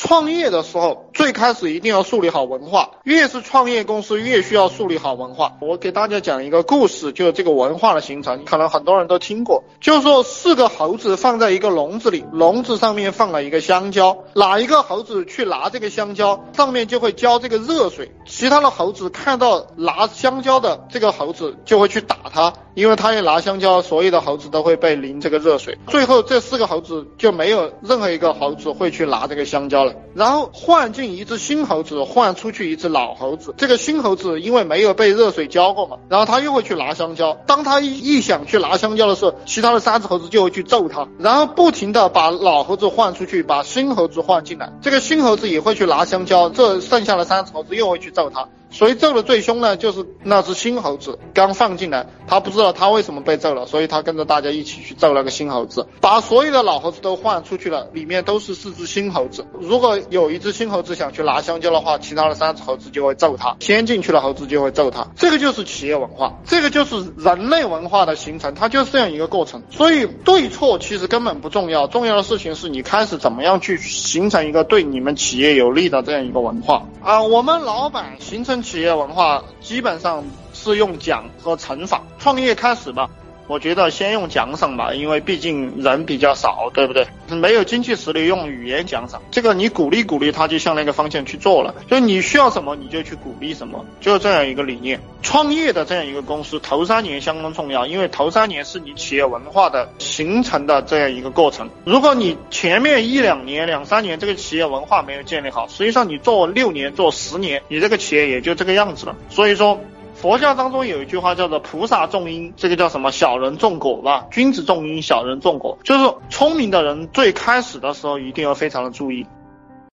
创业的时候，最开始一定要树立好文化，越是创业公司越需要树立好文化。我给大家讲一个故事，就是这个文化的形成，可能很多人都听过，就是说四个猴子放在一个笼子里，笼子上面放了一个香蕉，哪一个猴子去拿这个香蕉，上面就会浇这个热水，其他的猴子看到拿香蕉的这个猴子就会去打他。因为他一拿香蕉，所有的猴子都会被淋这个热水，最后这四个猴子就没有任何一个猴子会去拿这个香蕉了。然后换进一只新猴子，换出去一只老猴子。这个新猴子因为没有被热水浇过嘛，然后他又会去拿香蕉。当他一一想去拿香蕉的时候，其他的三只猴子就会去揍他，然后不停的把老猴子换出去，把新猴子换进来。这个新猴子也会去拿香蕉，这剩下的三只猴子又会去揍他。谁揍的最凶呢？就是那只新猴子刚放进来，他不知道他为什么被揍了，所以他跟着大家一起去揍那个新猴子，把所有的老猴子都换出去了，里面都是四只新猴子。如果有一只新猴子想去拿香蕉的话，其他的三只猴子就会揍他，先进去的猴子就会揍他。这个就是企业文化，这个就是人类文化的形成，它就是这样一个过程。所以对错其实根本不重要，重要的事情是你开始怎么样去形成一个对你们企业有利的这样一个文化啊。我们老板形成。企业文化基本上是用奖和惩罚。创业开始吧。我觉得先用奖赏吧，因为毕竟人比较少，对不对？没有经济实力，用语言奖赏。这个你鼓励鼓励他，就向那个方向去做了。就你需要什么，你就去鼓励什么，就这样一个理念。创业的这样一个公司，头三年相当重要，因为头三年是你企业文化的形成的这样一个过程。如果你前面一两年、两三年这个企业文化没有建立好，实际上你做六年、做十年，你这个企业也就这个样子了。所以说。佛教当中有一句话叫做“菩萨种因”，这个叫什么？小人种果吧？君子种因，小人种果，就是聪明的人最开始的时候一定要非常的注意。